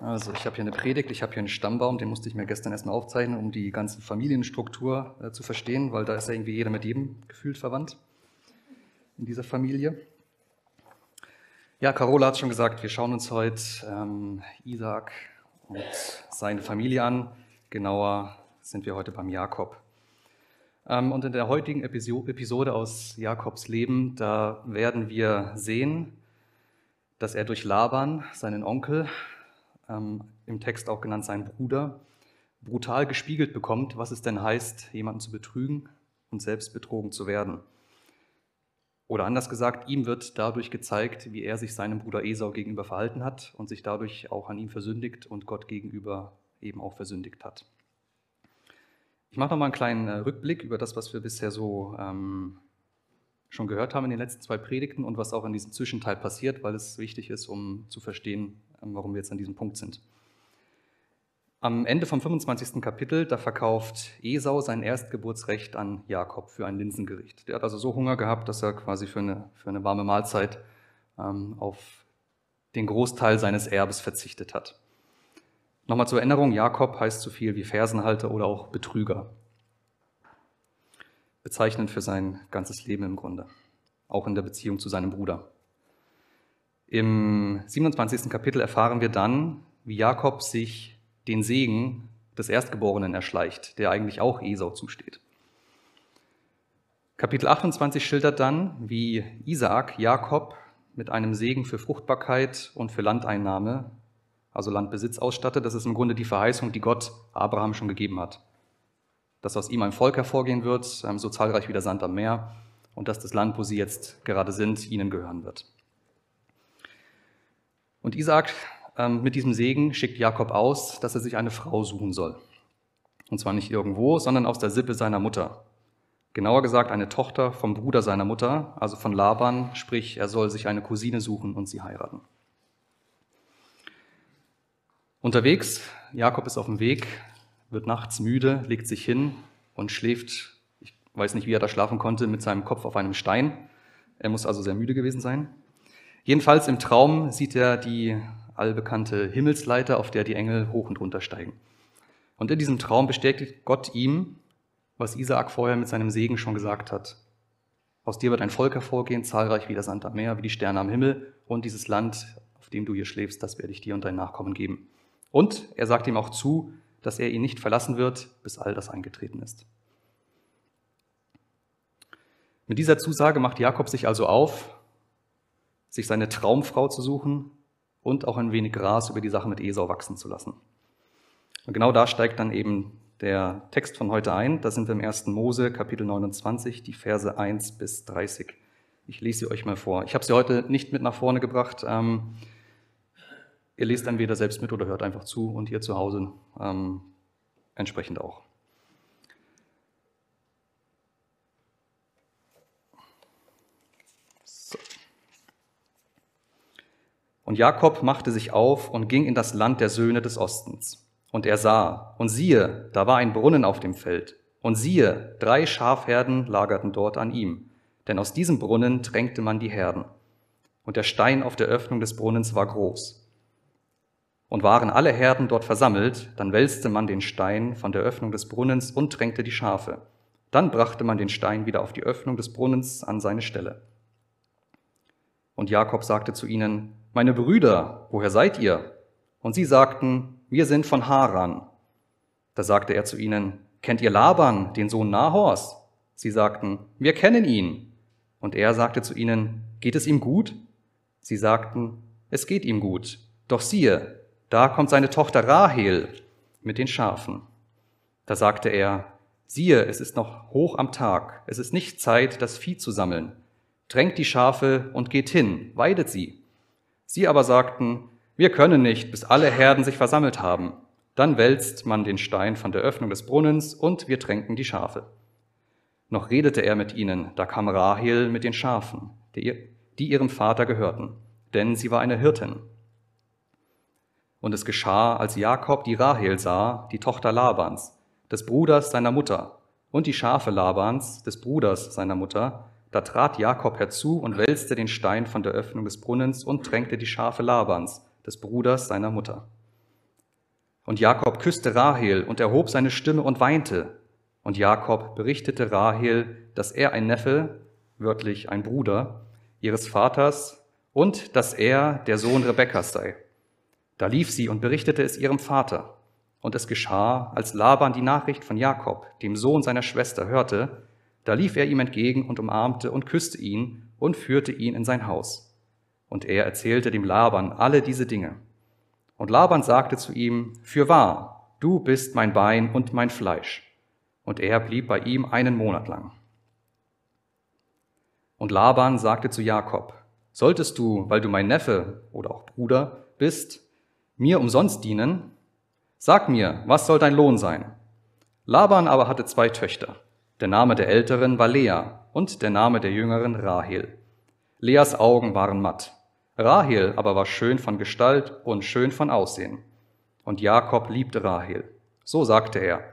Also ich habe hier eine Predigt, ich habe hier einen Stammbaum, den musste ich mir gestern erstmal aufzeichnen, um die ganze Familienstruktur äh, zu verstehen, weil da ist ja irgendwie jeder mit jedem gefühlt verwandt in dieser Familie. Ja, Carola hat schon gesagt, wir schauen uns heute ähm, Isaac und seine Familie an. Genauer sind wir heute beim Jakob. Ähm, und in der heutigen Episode aus Jakobs Leben, da werden wir sehen, dass er durch Laban, seinen Onkel, ähm, im Text auch genannt seinen Bruder, brutal gespiegelt bekommt, was es denn heißt, jemanden zu betrügen und selbst betrogen zu werden. Oder anders gesagt, ihm wird dadurch gezeigt, wie er sich seinem Bruder Esau gegenüber verhalten hat und sich dadurch auch an ihm versündigt und Gott gegenüber eben auch versündigt hat. Ich mache noch mal einen kleinen äh, Rückblick über das, was wir bisher so ähm, schon gehört haben in den letzten zwei Predigten und was auch in diesem Zwischenteil passiert, weil es wichtig ist, um zu verstehen, warum wir jetzt an diesem Punkt sind. Am Ende vom 25. Kapitel, da verkauft Esau sein Erstgeburtsrecht an Jakob für ein Linsengericht. Der hat also so Hunger gehabt, dass er quasi für eine, für eine warme Mahlzeit ähm, auf den Großteil seines Erbes verzichtet hat. Nochmal zur Erinnerung, Jakob heißt so viel wie Fersenhalter oder auch Betrüger. Bezeichnend für sein ganzes Leben im Grunde, auch in der Beziehung zu seinem Bruder. Im 27. Kapitel erfahren wir dann, wie Jakob sich den Segen des Erstgeborenen erschleicht, der eigentlich auch Esau zusteht. Kapitel 28 schildert dann, wie Isaak Jakob mit einem Segen für Fruchtbarkeit und für Landeinnahme, also Landbesitz, ausstattet. Das ist im Grunde die Verheißung, die Gott Abraham schon gegeben hat. Dass aus ihm ein Volk hervorgehen wird, ähm, so zahlreich wie der Sand am Meer, und dass das Land, wo sie jetzt gerade sind, ihnen gehören wird. Und Isaac ähm, mit diesem Segen schickt Jakob aus, dass er sich eine Frau suchen soll. Und zwar nicht irgendwo, sondern aus der Sippe seiner Mutter. Genauer gesagt eine Tochter vom Bruder seiner Mutter, also von Laban, sprich er soll sich eine Cousine suchen und sie heiraten. Unterwegs, Jakob ist auf dem Weg, wird nachts müde, legt sich hin und schläft, ich weiß nicht, wie er da schlafen konnte, mit seinem Kopf auf einem Stein. Er muss also sehr müde gewesen sein. Jedenfalls im Traum sieht er die allbekannte Himmelsleiter, auf der die Engel hoch und runter steigen. Und in diesem Traum bestätigt Gott ihm, was Isaak vorher mit seinem Segen schon gesagt hat. Aus dir wird ein Volk hervorgehen, zahlreich wie der Sand am Meer, wie die Sterne am Himmel, und dieses Land, auf dem du hier schläfst, das werde ich dir und deinen Nachkommen geben. Und er sagt ihm auch zu, dass er ihn nicht verlassen wird, bis all das eingetreten ist. Mit dieser Zusage macht Jakob sich also auf, sich seine Traumfrau zu suchen und auch ein wenig Gras über die Sache mit Esau wachsen zu lassen. Und genau da steigt dann eben der Text von heute ein. Da sind wir im 1. Mose, Kapitel 29, die Verse 1 bis 30. Ich lese sie euch mal vor. Ich habe sie heute nicht mit nach vorne gebracht. Ähm, ihr lest entweder selbst mit oder hört einfach zu und ihr zu Hause ähm, entsprechend auch. Und Jakob machte sich auf und ging in das Land der Söhne des Ostens. Und er sah, und siehe, da war ein Brunnen auf dem Feld. Und siehe, drei Schafherden lagerten dort an ihm, denn aus diesem Brunnen tränkte man die Herden. Und der Stein auf der Öffnung des Brunnens war groß. Und waren alle Herden dort versammelt, dann wälzte man den Stein von der Öffnung des Brunnens und tränkte die Schafe. Dann brachte man den Stein wieder auf die Öffnung des Brunnens an seine Stelle. Und Jakob sagte zu ihnen, meine Brüder, woher seid ihr? Und sie sagten, wir sind von Haran. Da sagte er zu ihnen, kennt ihr Laban, den Sohn Nahors? Sie sagten, wir kennen ihn. Und er sagte zu ihnen, geht es ihm gut? Sie sagten, es geht ihm gut. Doch siehe, da kommt seine Tochter Rahel mit den Schafen. Da sagte er, siehe, es ist noch hoch am Tag, es ist nicht Zeit, das Vieh zu sammeln. Drängt die Schafe und geht hin, weidet sie. Sie aber sagten, wir können nicht, bis alle Herden sich versammelt haben. Dann wälzt man den Stein von der Öffnung des Brunnens und wir tränken die Schafe. Noch redete er mit ihnen, da kam Rahel mit den Schafen, die, ihrem Vater gehörten, denn sie war eine Hirtin. Und es geschah, als Jakob die Rahel sah, die Tochter Labans, des Bruders seiner Mutter, und die Schafe Labans, des Bruders seiner Mutter, da trat Jakob herzu und wälzte den Stein von der Öffnung des Brunnens und tränkte die Schafe Labans, des Bruders seiner Mutter. Und Jakob küsste Rahel und erhob seine Stimme und weinte. Und Jakob berichtete Rahel, dass er ein Neffe, wörtlich ein Bruder, ihres Vaters und dass er der Sohn Rebekkas sei. Da lief sie und berichtete es ihrem Vater. Und es geschah, als Laban die Nachricht von Jakob, dem Sohn seiner Schwester, hörte, da lief er ihm entgegen und umarmte und küsste ihn und führte ihn in sein Haus. Und er erzählte dem Laban alle diese Dinge. Und Laban sagte zu ihm, Fürwahr, du bist mein Bein und mein Fleisch. Und er blieb bei ihm einen Monat lang. Und Laban sagte zu Jakob, Solltest du, weil du mein Neffe oder auch Bruder bist, mir umsonst dienen, sag mir, was soll dein Lohn sein? Laban aber hatte zwei Töchter. Der Name der älteren war Lea und der Name der jüngeren Rahel. Leas Augen waren matt. Rahel aber war schön von Gestalt und schön von Aussehen. Und Jakob liebte Rahel. So sagte er,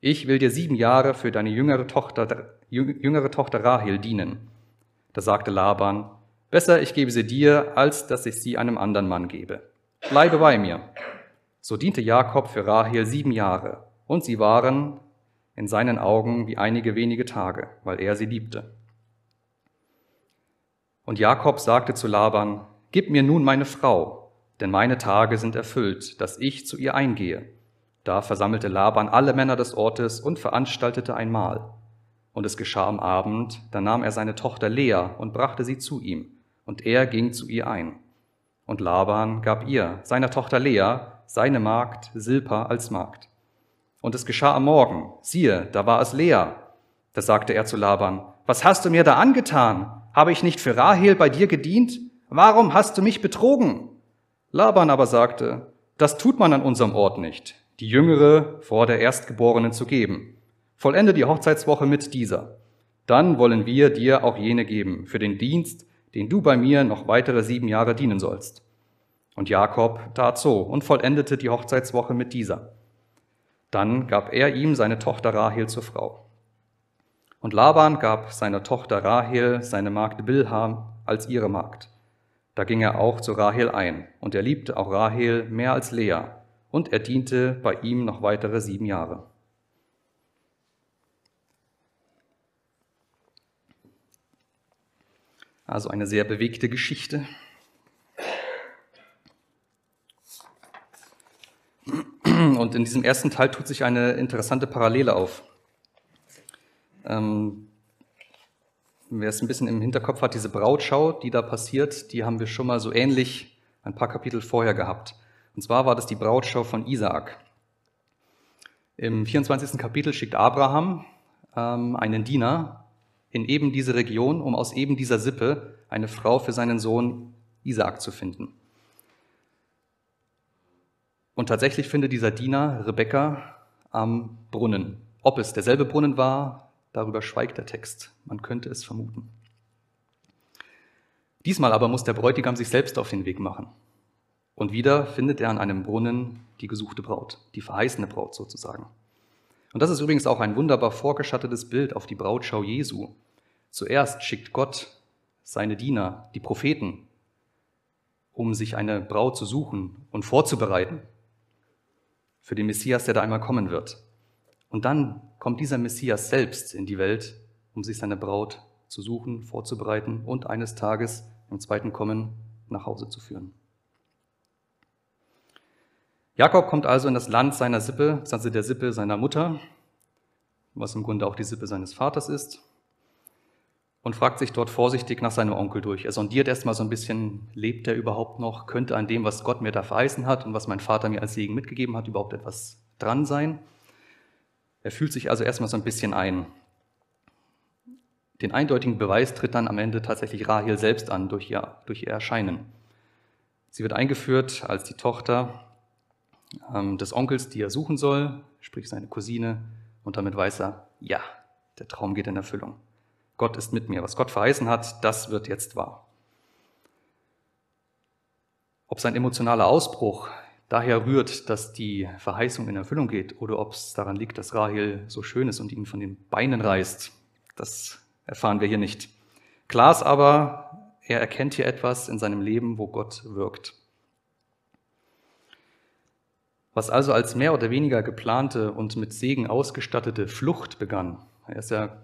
ich will dir sieben Jahre für deine jüngere Tochter, jüngere Tochter Rahel dienen. Da sagte Laban, besser ich gebe sie dir, als dass ich sie einem anderen Mann gebe. Bleibe bei mir. So diente Jakob für Rahel sieben Jahre, und sie waren in seinen Augen wie einige wenige Tage, weil er sie liebte. Und Jakob sagte zu Laban, Gib mir nun meine Frau, denn meine Tage sind erfüllt, dass ich zu ihr eingehe. Da versammelte Laban alle Männer des Ortes und veranstaltete ein Mahl. Und es geschah am Abend, da nahm er seine Tochter Lea und brachte sie zu ihm, und er ging zu ihr ein. Und Laban gab ihr, seiner Tochter Lea, seine Magd Silpa als Magd. Und es geschah am Morgen, siehe, da war es Lea. Da sagte er zu Laban, was hast du mir da angetan? Habe ich nicht für Rahel bei dir gedient? Warum hast du mich betrogen? Laban aber sagte, das tut man an unserem Ort nicht, die Jüngere vor der Erstgeborenen zu geben. Vollende die Hochzeitswoche mit dieser. Dann wollen wir dir auch jene geben, für den Dienst, den du bei mir noch weitere sieben Jahre dienen sollst. Und Jakob tat so und vollendete die Hochzeitswoche mit dieser. Dann gab er ihm seine Tochter Rahel zur Frau. Und Laban gab seiner Tochter Rahel seine Magd Bilham als ihre Magd. Da ging er auch zu Rahel ein, und er liebte auch Rahel mehr als Lea, und er diente bei ihm noch weitere sieben Jahre. Also eine sehr bewegte Geschichte. Und in diesem ersten Teil tut sich eine interessante Parallele auf. Ähm, Wer es ein bisschen im Hinterkopf hat, diese Brautschau, die da passiert, die haben wir schon mal so ähnlich ein paar Kapitel vorher gehabt. Und zwar war das die Brautschau von Isaak. Im 24. Kapitel schickt Abraham ähm, einen Diener in eben diese Region, um aus eben dieser Sippe eine Frau für seinen Sohn Isaak zu finden. Und tatsächlich findet dieser Diener Rebekka am Brunnen. Ob es derselbe Brunnen war, Darüber schweigt der Text. Man könnte es vermuten. Diesmal aber muss der Bräutigam sich selbst auf den Weg machen. Und wieder findet er an einem Brunnen die gesuchte Braut, die verheißene Braut sozusagen. Und das ist übrigens auch ein wunderbar vorgeschattetes Bild auf die Brautschau Jesu. Zuerst schickt Gott seine Diener, die Propheten, um sich eine Braut zu suchen und vorzubereiten für den Messias, der da einmal kommen wird. Und dann kommt dieser Messias selbst in die Welt, um sich seine Braut zu suchen, vorzubereiten und eines Tages im zweiten Kommen nach Hause zu führen. Jakob kommt also in das Land seiner Sippe, also der Sippe seiner Mutter, was im Grunde auch die Sippe seines Vaters ist, und fragt sich dort vorsichtig nach seinem Onkel durch. Er sondiert erstmal so ein bisschen, lebt er überhaupt noch, könnte an dem, was Gott mir da verheißen hat und was mein Vater mir als Segen mitgegeben hat, überhaupt etwas dran sein. Er fühlt sich also erstmal so ein bisschen ein. Den eindeutigen Beweis tritt dann am Ende tatsächlich Rahel selbst an durch ihr, durch ihr Erscheinen. Sie wird eingeführt als die Tochter ähm, des Onkels, die er suchen soll, sprich seine Cousine, und damit weiß er, ja, der Traum geht in Erfüllung. Gott ist mit mir. Was Gott verheißen hat, das wird jetzt wahr. Ob sein emotionaler Ausbruch daher rührt, dass die Verheißung in Erfüllung geht oder ob es daran liegt, dass Rahel so schön ist und ihn von den Beinen reißt, das erfahren wir hier nicht. Klar ist aber, er erkennt hier etwas in seinem Leben, wo Gott wirkt. Was also als mehr oder weniger geplante und mit Segen ausgestattete Flucht begann. Er ist ja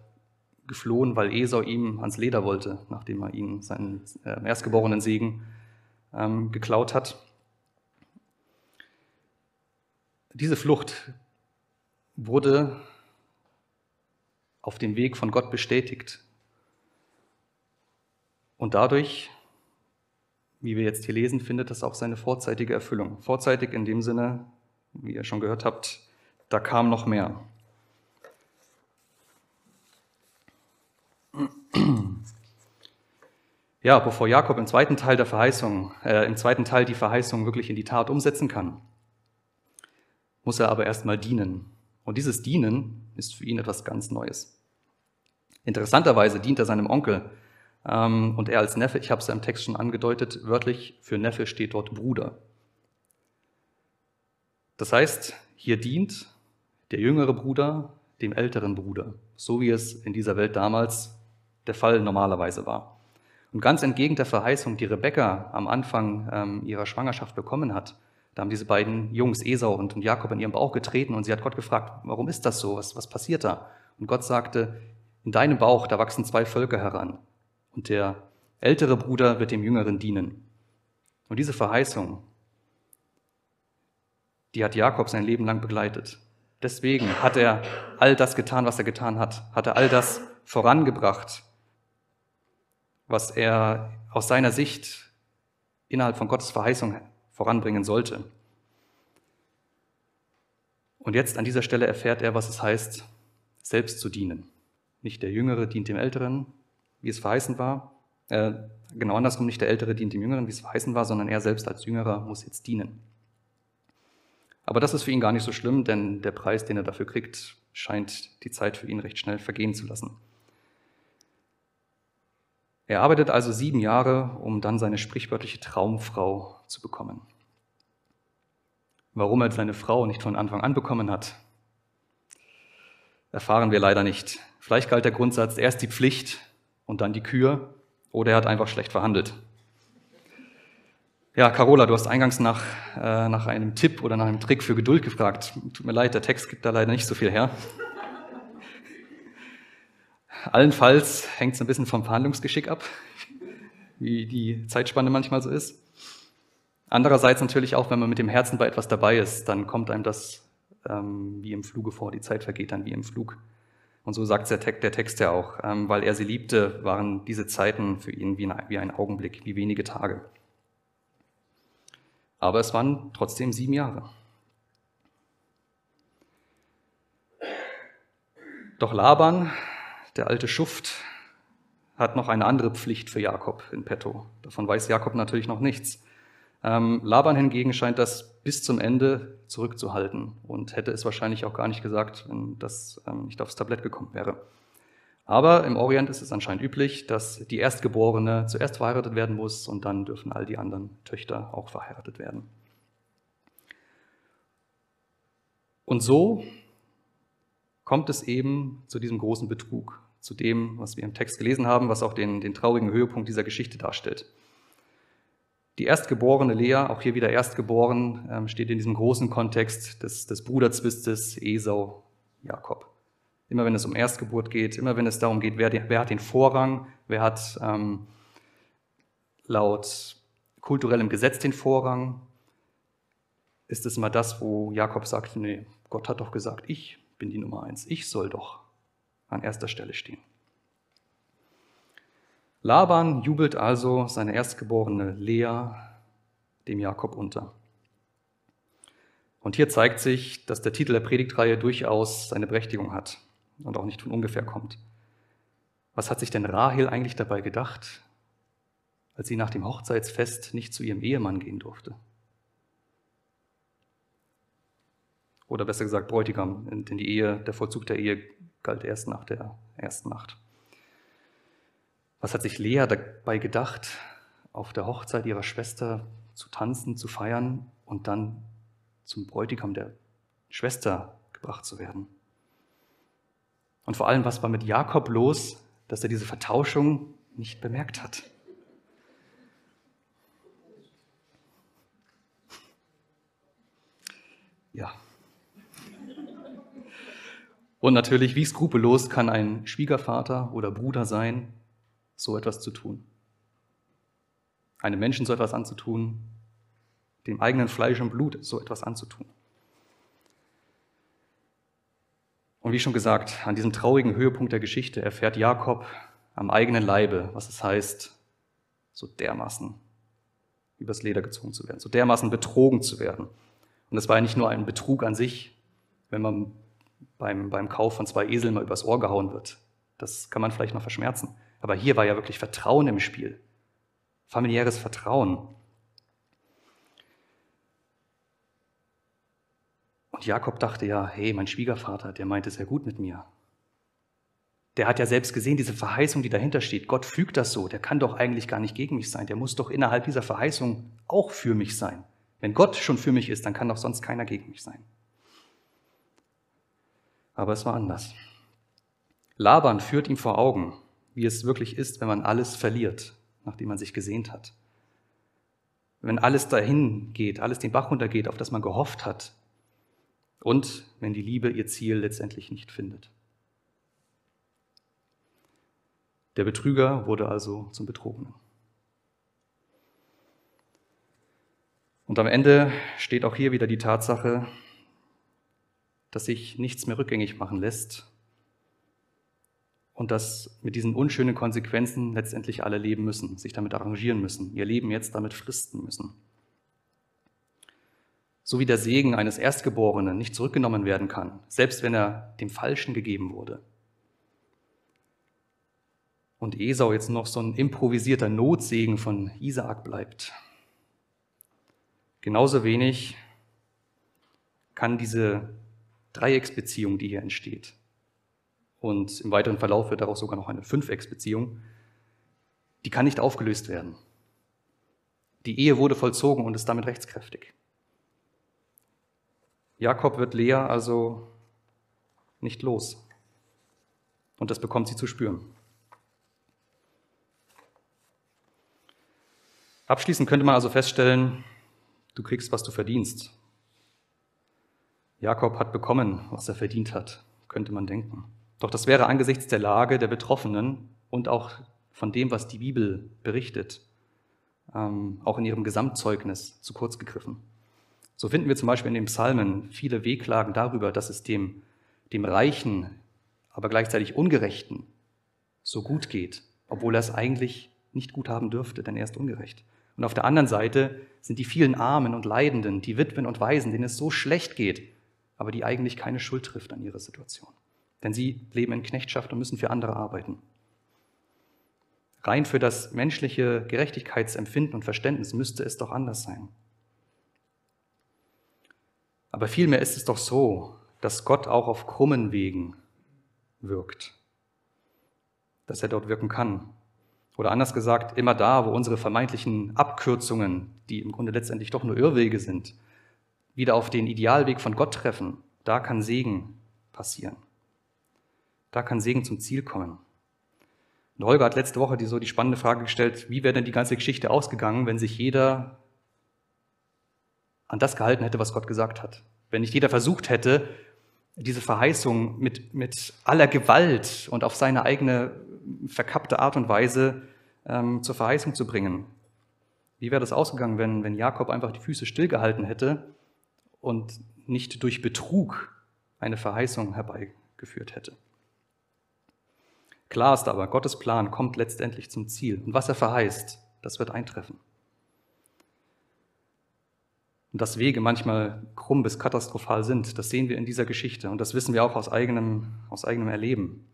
geflohen, weil Esau ihm ans Leder wollte, nachdem er ihn seinen äh, erstgeborenen Segen ähm, geklaut hat. Diese Flucht wurde auf dem Weg von Gott bestätigt. Und dadurch, wie wir jetzt hier lesen, findet das auch seine vorzeitige Erfüllung. Vorzeitig in dem Sinne, wie ihr schon gehört habt, da kam noch mehr. Ja, bevor Jakob im zweiten Teil der Verheißung, äh, im zweiten Teil die Verheißung wirklich in die Tat umsetzen kann, muss er aber erstmal dienen. Und dieses Dienen ist für ihn etwas ganz Neues. Interessanterweise dient er seinem Onkel ähm, und er als Neffe, ich habe es ja im Text schon angedeutet, wörtlich für Neffe steht dort Bruder. Das heißt, hier dient der jüngere Bruder dem älteren Bruder, so wie es in dieser Welt damals der Fall normalerweise war. Und ganz entgegen der Verheißung, die Rebekka am Anfang ähm, ihrer Schwangerschaft bekommen hat, da haben diese beiden Jungs, Esau und, und Jakob, in ihren Bauch getreten und sie hat Gott gefragt, warum ist das so? Was, was passiert da? Und Gott sagte, in deinem Bauch, da wachsen zwei Völker heran. Und der ältere Bruder wird dem Jüngeren dienen. Und diese Verheißung, die hat Jakob sein Leben lang begleitet. Deswegen hat er all das getan, was er getan hat. Hat er all das vorangebracht, was er aus seiner Sicht innerhalb von Gottes Verheißung voranbringen sollte. Und jetzt an dieser Stelle erfährt er, was es heißt, selbst zu dienen. Nicht der Jüngere dient dem Älteren, wie es verheißen war. Äh, genau andersrum, nicht der Ältere dient dem Jüngeren, wie es verheißen war, sondern er selbst als Jüngerer muss jetzt dienen. Aber das ist für ihn gar nicht so schlimm, denn der Preis, den er dafür kriegt, scheint die Zeit für ihn recht schnell vergehen zu lassen. Er arbeitet also sieben Jahre, um dann seine sprichwörtliche Traumfrau zu bekommen. Warum er seine Frau nicht von Anfang an bekommen hat, erfahren wir leider nicht. Vielleicht galt der Grundsatz erst die Pflicht und dann die Kür, oder er hat einfach schlecht verhandelt. Ja, Carola, du hast eingangs nach, äh, nach einem Tipp oder nach einem Trick für Geduld gefragt. Tut mir leid, der Text gibt da leider nicht so viel her. Allenfalls hängt es ein bisschen vom Verhandlungsgeschick ab, wie die Zeitspanne manchmal so ist. Andererseits natürlich auch, wenn man mit dem Herzen bei etwas dabei ist, dann kommt einem das ähm, wie im Fluge vor. Die Zeit vergeht dann wie im Flug. Und so sagt der, der Text ja auch. Ähm, weil er sie liebte, waren diese Zeiten für ihn wie wie ein Augenblick, wie wenige Tage. Aber es waren trotzdem sieben Jahre. Doch Laban der alte Schuft hat noch eine andere Pflicht für Jakob in petto. Davon weiß Jakob natürlich noch nichts. Ähm, Laban hingegen scheint das bis zum Ende zurückzuhalten und hätte es wahrscheinlich auch gar nicht gesagt, wenn das ähm, nicht aufs Tablett gekommen wäre. Aber im Orient ist es anscheinend üblich, dass die Erstgeborene zuerst verheiratet werden muss und dann dürfen all die anderen Töchter auch verheiratet werden. Und so kommt es eben zu diesem großen Betrug, zu dem, was wir im Text gelesen haben, was auch den, den traurigen Höhepunkt dieser Geschichte darstellt. Die erstgeborene Lea, auch hier wieder erstgeboren, ähm, steht in diesem großen Kontext des, des Bruderzwistes Esau, Jakob. Immer wenn es um Erstgeburt geht, immer wenn es darum geht, wer, wer hat den Vorrang, wer hat ähm, laut kulturellem Gesetz den Vorrang, ist es immer das, wo Jakob sagt, nee, Gott hat doch gesagt, ich bin die Nummer eins. Ich soll doch an erster Stelle stehen. Laban jubelt also seine erstgeborene Lea dem Jakob unter. Und hier zeigt sich, dass der Titel der Predigtreihe durchaus seine Berechtigung hat und auch nicht von ungefähr kommt. Was hat sich denn Rahel eigentlich dabei gedacht, als sie nach dem Hochzeitsfest nicht zu ihrem Ehemann gehen durfte? oder besser gesagt Bräutigam, denn die Ehe, der Vollzug der Ehe galt erst nach der ersten Nacht. Was hat sich Lea dabei gedacht, auf der Hochzeit ihrer Schwester zu tanzen, zu feiern und dann zum Bräutigam der Schwester gebracht zu werden? Und vor allem, was war mit Jakob los, dass er diese Vertauschung nicht bemerkt hat? Ja. Und natürlich, wie skrupellos kann ein Schwiegervater oder Bruder sein, so etwas zu tun? Einem Menschen so etwas anzutun, dem eigenen Fleisch und Blut so etwas anzutun. Und wie schon gesagt, an diesem traurigen Höhepunkt der Geschichte erfährt Jakob am eigenen Leibe, was es heißt, so dermaßen übers Leder gezogen zu werden, so dermaßen betrogen zu werden. Und es war ja nicht nur ein Betrug an sich, wenn man beim, beim Kauf von zwei Eseln mal übers Ohr gehauen wird. Das kann man vielleicht noch verschmerzen. Aber hier war ja wirklich Vertrauen im Spiel. Familiäres Vertrauen. Und Jakob dachte ja, hey, mein Schwiegervater, der meint es ja gut mit mir. Der hat ja selbst gesehen, diese Verheißung, die dahinter steht. Gott fügt das so. Der kann doch eigentlich gar nicht gegen mich sein. Der muss doch innerhalb dieser Verheißung auch für mich sein. Wenn Gott schon für mich ist, dann kann doch sonst keiner gegen mich sein. Aber es war anders. Laban führt ihm vor Augen, wie es wirklich ist, wenn man alles verliert, nachdem man sich gesehnt hat. Wenn alles dahin geht, alles den Bach runtergeht, auf das man gehofft hat, und wenn die Liebe ihr Ziel letztendlich nicht findet. Der Betrüger wurde also zum Betrogenen. Und am Ende steht auch hier wieder die Tatsache, dass sich nichts mehr rückgängig machen lässt und dass mit diesen unschönen Konsequenzen letztendlich alle leben müssen, sich damit arrangieren müssen, ihr Leben jetzt damit fristen müssen. So wie der Segen eines Erstgeborenen nicht zurückgenommen werden kann, selbst wenn er dem Falschen gegeben wurde. Und Esau jetzt noch so ein improvisierter Notsegen von Isaak bleibt. Genauso wenig kann diese Dreiecksbeziehung, die hier entsteht, und im weiteren Verlauf wird daraus sogar noch eine Fünfecksbeziehung, die kann nicht aufgelöst werden. Die Ehe wurde vollzogen und ist damit rechtskräftig. Jakob wird Lea also nicht los. Und das bekommt sie zu spüren. Abschließend könnte man also feststellen, du kriegst, was du verdienst. Jakob hat bekommen, was er verdient hat, könnte man denken. Doch das wäre angesichts der Lage der Betroffenen und auch von dem, was die Bibel berichtet, ähm, auch in ihrem Gesamtzeugnis zu kurz gegriffen. So finden wir zum Beispiel in den Psalmen viele Wehklagen darüber, dass es dem, dem Reichen, aber gleichzeitig Ungerechten so gut geht, obwohl er es eigentlich nicht gut haben dürfte, denn er ist ungerecht. Und auf der anderen Seite sind die vielen Armen und Leidenden, die Witwen und Waisen, denen es so schlecht geht, aber die eigentlich keine Schuld trifft an ihrer Situation. Denn sie leben in Knechtschaft und müssen für andere arbeiten. Rein für das menschliche Gerechtigkeitsempfinden und Verständnis müsste es doch anders sein. Aber vielmehr ist es doch so, dass Gott auch auf krummen Wegen wirkt, dass er dort wirken kann. Oder anders gesagt, immer da, wo unsere vermeintlichen Abkürzungen, die im Grunde letztendlich doch nur Irrwege sind, wieder auf den Idealweg von Gott treffen, da kann Segen passieren. Da kann Segen zum Ziel kommen. Und Holger hat letzte Woche die, so die spannende Frage gestellt, wie wäre denn die ganze Geschichte ausgegangen, wenn sich jeder an das gehalten hätte, was Gott gesagt hat. Wenn nicht jeder versucht hätte, diese Verheißung mit, mit aller Gewalt und auf seine eigene verkappte Art und Weise ähm, zur Verheißung zu bringen. Wie wäre das ausgegangen, wenn, wenn Jakob einfach die Füße stillgehalten hätte und nicht durch Betrug eine Verheißung herbeigeführt hätte? Klar ist aber, Gottes Plan kommt letztendlich zum Ziel. Und was er verheißt, das wird eintreffen. Und dass Wege manchmal krumm bis katastrophal sind, das sehen wir in dieser Geschichte und das wissen wir auch aus eigenem, aus eigenem Erleben.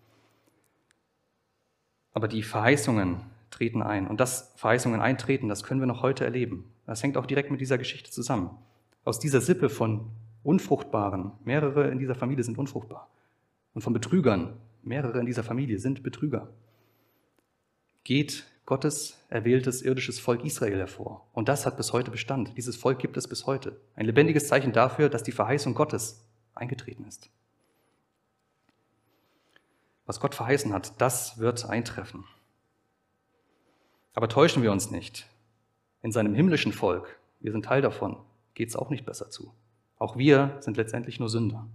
Aber die Verheißungen treten ein und das Verheißungen eintreten, das können wir noch heute erleben. Das hängt auch direkt mit dieser Geschichte zusammen. Aus dieser Sippe von Unfruchtbaren, mehrere in dieser Familie sind unfruchtbar, und von Betrügern, mehrere in dieser Familie sind Betrüger, geht Gottes erwähltes irdisches Volk Israel hervor. Und das hat bis heute Bestand. Dieses Volk gibt es bis heute. Ein lebendiges Zeichen dafür, dass die Verheißung Gottes eingetreten ist. Was Gott verheißen hat, das wird eintreffen. Aber täuschen wir uns nicht. In seinem himmlischen Volk, wir sind Teil davon, geht es auch nicht besser zu. Auch wir sind letztendlich nur Sünder.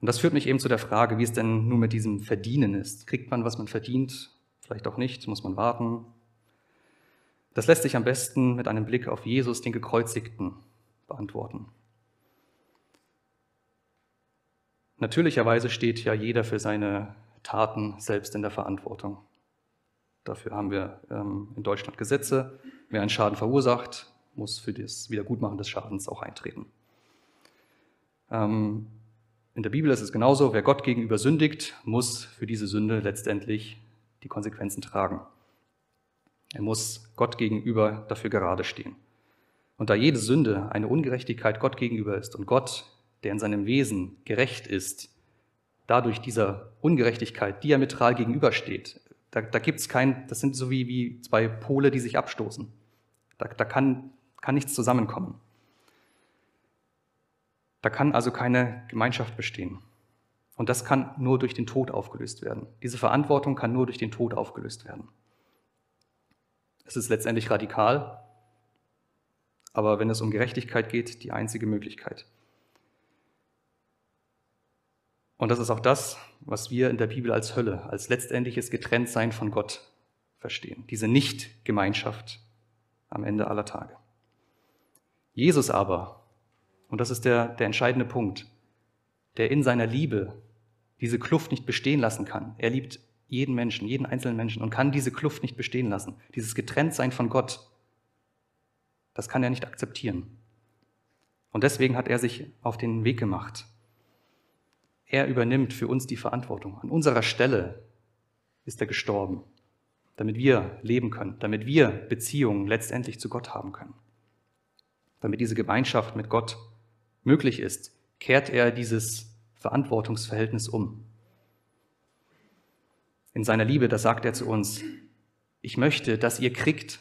Und das führt mich eben zu der Frage, wie es denn nun mit diesem Verdienen ist. Kriegt man, was man verdient? Vielleicht auch nicht, muss man warten. Das lässt sich am besten mit einem Blick auf Jesus, den Gekreuzigten, beantworten. Natürlicherweise steht ja jeder für seine Taten selbst in der Verantwortung. Dafür haben wir ähm, in Deutschland Gesetze. Wer einen Schaden verursacht, muss für das Wiedergutmachen des Schadens auch eintreten. Ähm, in der Bibel ist es genauso, wer Gott gegenüber sündigt, muss für diese Sünde letztendlich die Konsequenzen tragen. Er muss Gott gegenüber dafür gerade stehen. Und da jede Sünde eine Ungerechtigkeit Gott gegenüber ist und Gott, der in seinem Wesen gerecht ist, dadurch dieser Ungerechtigkeit diametral gegenübersteht, da, da gibt es kein, das sind so wie, wie zwei Pole, die sich abstoßen. Da, da kann, kann nichts zusammenkommen. Da kann also keine Gemeinschaft bestehen. Und das kann nur durch den Tod aufgelöst werden. Diese Verantwortung kann nur durch den Tod aufgelöst werden. Es ist letztendlich radikal, aber wenn es um Gerechtigkeit geht, die einzige Möglichkeit. Und das ist auch das, was wir in der Bibel als Hölle, als letztendliches Getrenntsein von Gott verstehen. Diese Nicht-Gemeinschaft am Ende aller Tage. Jesus aber, und das ist der, der entscheidende Punkt, der in seiner Liebe diese Kluft nicht bestehen lassen kann. Er liebt jeden Menschen, jeden einzelnen Menschen und kann diese Kluft nicht bestehen lassen. Dieses Getrenntsein von Gott, das kann er nicht akzeptieren. Und deswegen hat er sich auf den Weg gemacht, er übernimmt für uns die Verantwortung. An unserer Stelle ist er gestorben, damit wir leben können, damit wir Beziehungen letztendlich zu Gott haben können. Damit diese Gemeinschaft mit Gott möglich ist, kehrt er dieses Verantwortungsverhältnis um. In seiner Liebe, da sagt er zu uns, ich möchte, dass ihr kriegt,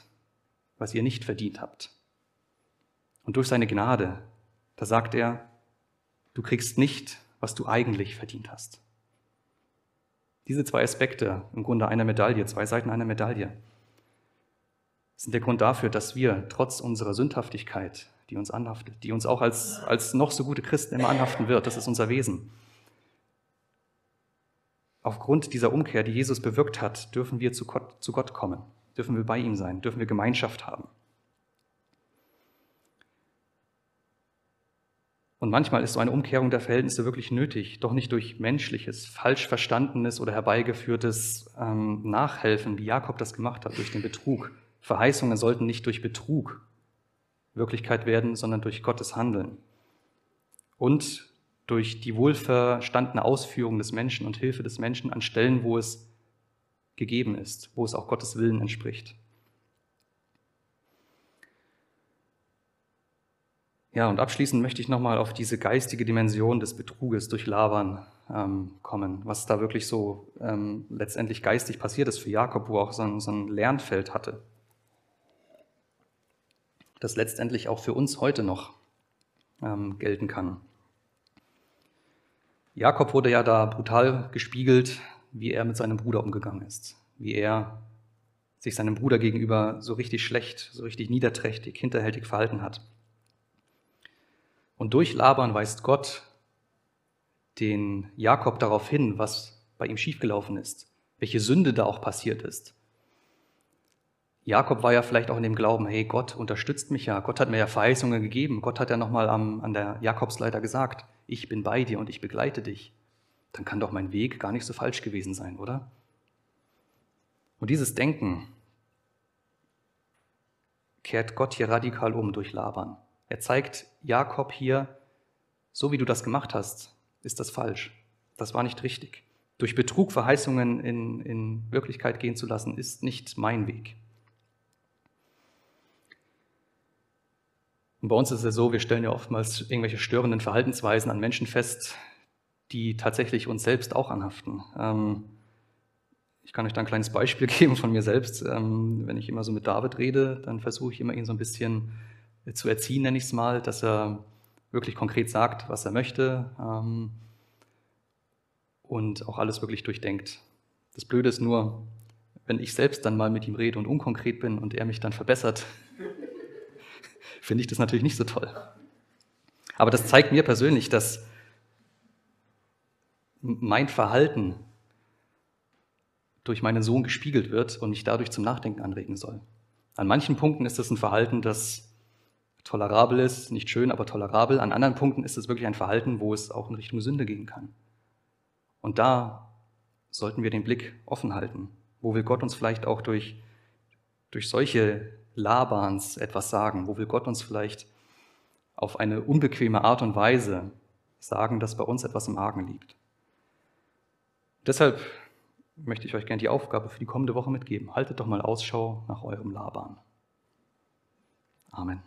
was ihr nicht verdient habt. Und durch seine Gnade, da sagt er, du kriegst nicht, was du eigentlich verdient hast. Diese zwei Aspekte, im Grunde einer Medaille, zwei Seiten einer Medaille, sind der Grund dafür, dass wir trotz unserer Sündhaftigkeit, die uns anhaftet, die uns auch als, als noch so gute Christen immer anhaften wird, das ist unser Wesen. Aufgrund dieser Umkehr, die Jesus bewirkt hat, dürfen wir zu Gott, zu Gott kommen, dürfen wir bei ihm sein, dürfen wir Gemeinschaft haben. Und manchmal ist so eine Umkehrung der Verhältnisse wirklich nötig, doch nicht durch menschliches, falsch verstandenes oder herbeigeführtes ähm, Nachhelfen, wie Jakob das gemacht hat, durch den Betrug. Verheißungen sollten nicht durch Betrug Wirklichkeit werden, sondern durch Gottes Handeln. Und durch die wohlverstandene Ausführung des Menschen und Hilfe des Menschen an Stellen, wo es gegeben ist, wo es auch Gottes Willen entspricht. Ja, und abschließend möchte ich nochmal auf diese geistige Dimension des Betruges durch Labern ähm, kommen, was da wirklich so ähm, letztendlich geistig passiert ist für Jakob, wo auch so ein, so ein Lernfeld hatte. Das letztendlich auch für uns heute noch ähm, gelten kann. Jakob wurde ja da brutal gespiegelt, wie er mit seinem Bruder umgegangen ist, wie er sich seinem Bruder gegenüber so richtig schlecht, so richtig niederträchtig, hinterhältig verhalten hat. Und durch Laban weist Gott den Jakob darauf hin, was bei ihm schiefgelaufen ist, welche Sünde da auch passiert ist. Jakob war ja vielleicht auch in dem Glauben, hey, Gott unterstützt mich ja, Gott hat mir ja Verheißungen gegeben, Gott hat ja nochmal an der Jakobsleiter gesagt, ich bin bei dir und ich begleite dich. Dann kann doch mein Weg gar nicht so falsch gewesen sein, oder? Und dieses Denken kehrt Gott hier radikal um durch Laban. Er zeigt Jakob hier, so wie du das gemacht hast, ist das falsch. Das war nicht richtig. Durch Betrug Verheißungen in, in Wirklichkeit gehen zu lassen, ist nicht mein Weg. Und bei uns ist es so, wir stellen ja oftmals irgendwelche störenden Verhaltensweisen an Menschen fest, die tatsächlich uns selbst auch anhaften. Ähm, ich kann euch da ein kleines Beispiel geben von mir selbst. Ähm, wenn ich immer so mit David rede, dann versuche ich immer ihn so ein bisschen zu erziehen, nenne ich es mal, dass er wirklich konkret sagt, was er möchte ähm, und auch alles wirklich durchdenkt. Das Blöde ist nur, wenn ich selbst dann mal mit ihm rede und unkonkret bin und er mich dann verbessert, finde ich das natürlich nicht so toll. Aber das zeigt mir persönlich, dass mein Verhalten durch meinen Sohn gespiegelt wird und mich dadurch zum Nachdenken anregen soll. An manchen Punkten ist es ein Verhalten, das tolerabel ist, nicht schön, aber tolerabel. An anderen Punkten ist es wirklich ein Verhalten, wo es auch in Richtung Sünde gehen kann. Und da sollten wir den Blick offen halten. Wo will Gott uns vielleicht auch durch, durch solche Labans etwas sagen? Wo will Gott uns vielleicht auf eine unbequeme Art und Weise sagen, dass bei uns etwas im Argen liegt? Deshalb möchte ich euch gerne die Aufgabe für die kommende Woche mitgeben. Haltet doch mal Ausschau nach eurem Laban. Amen.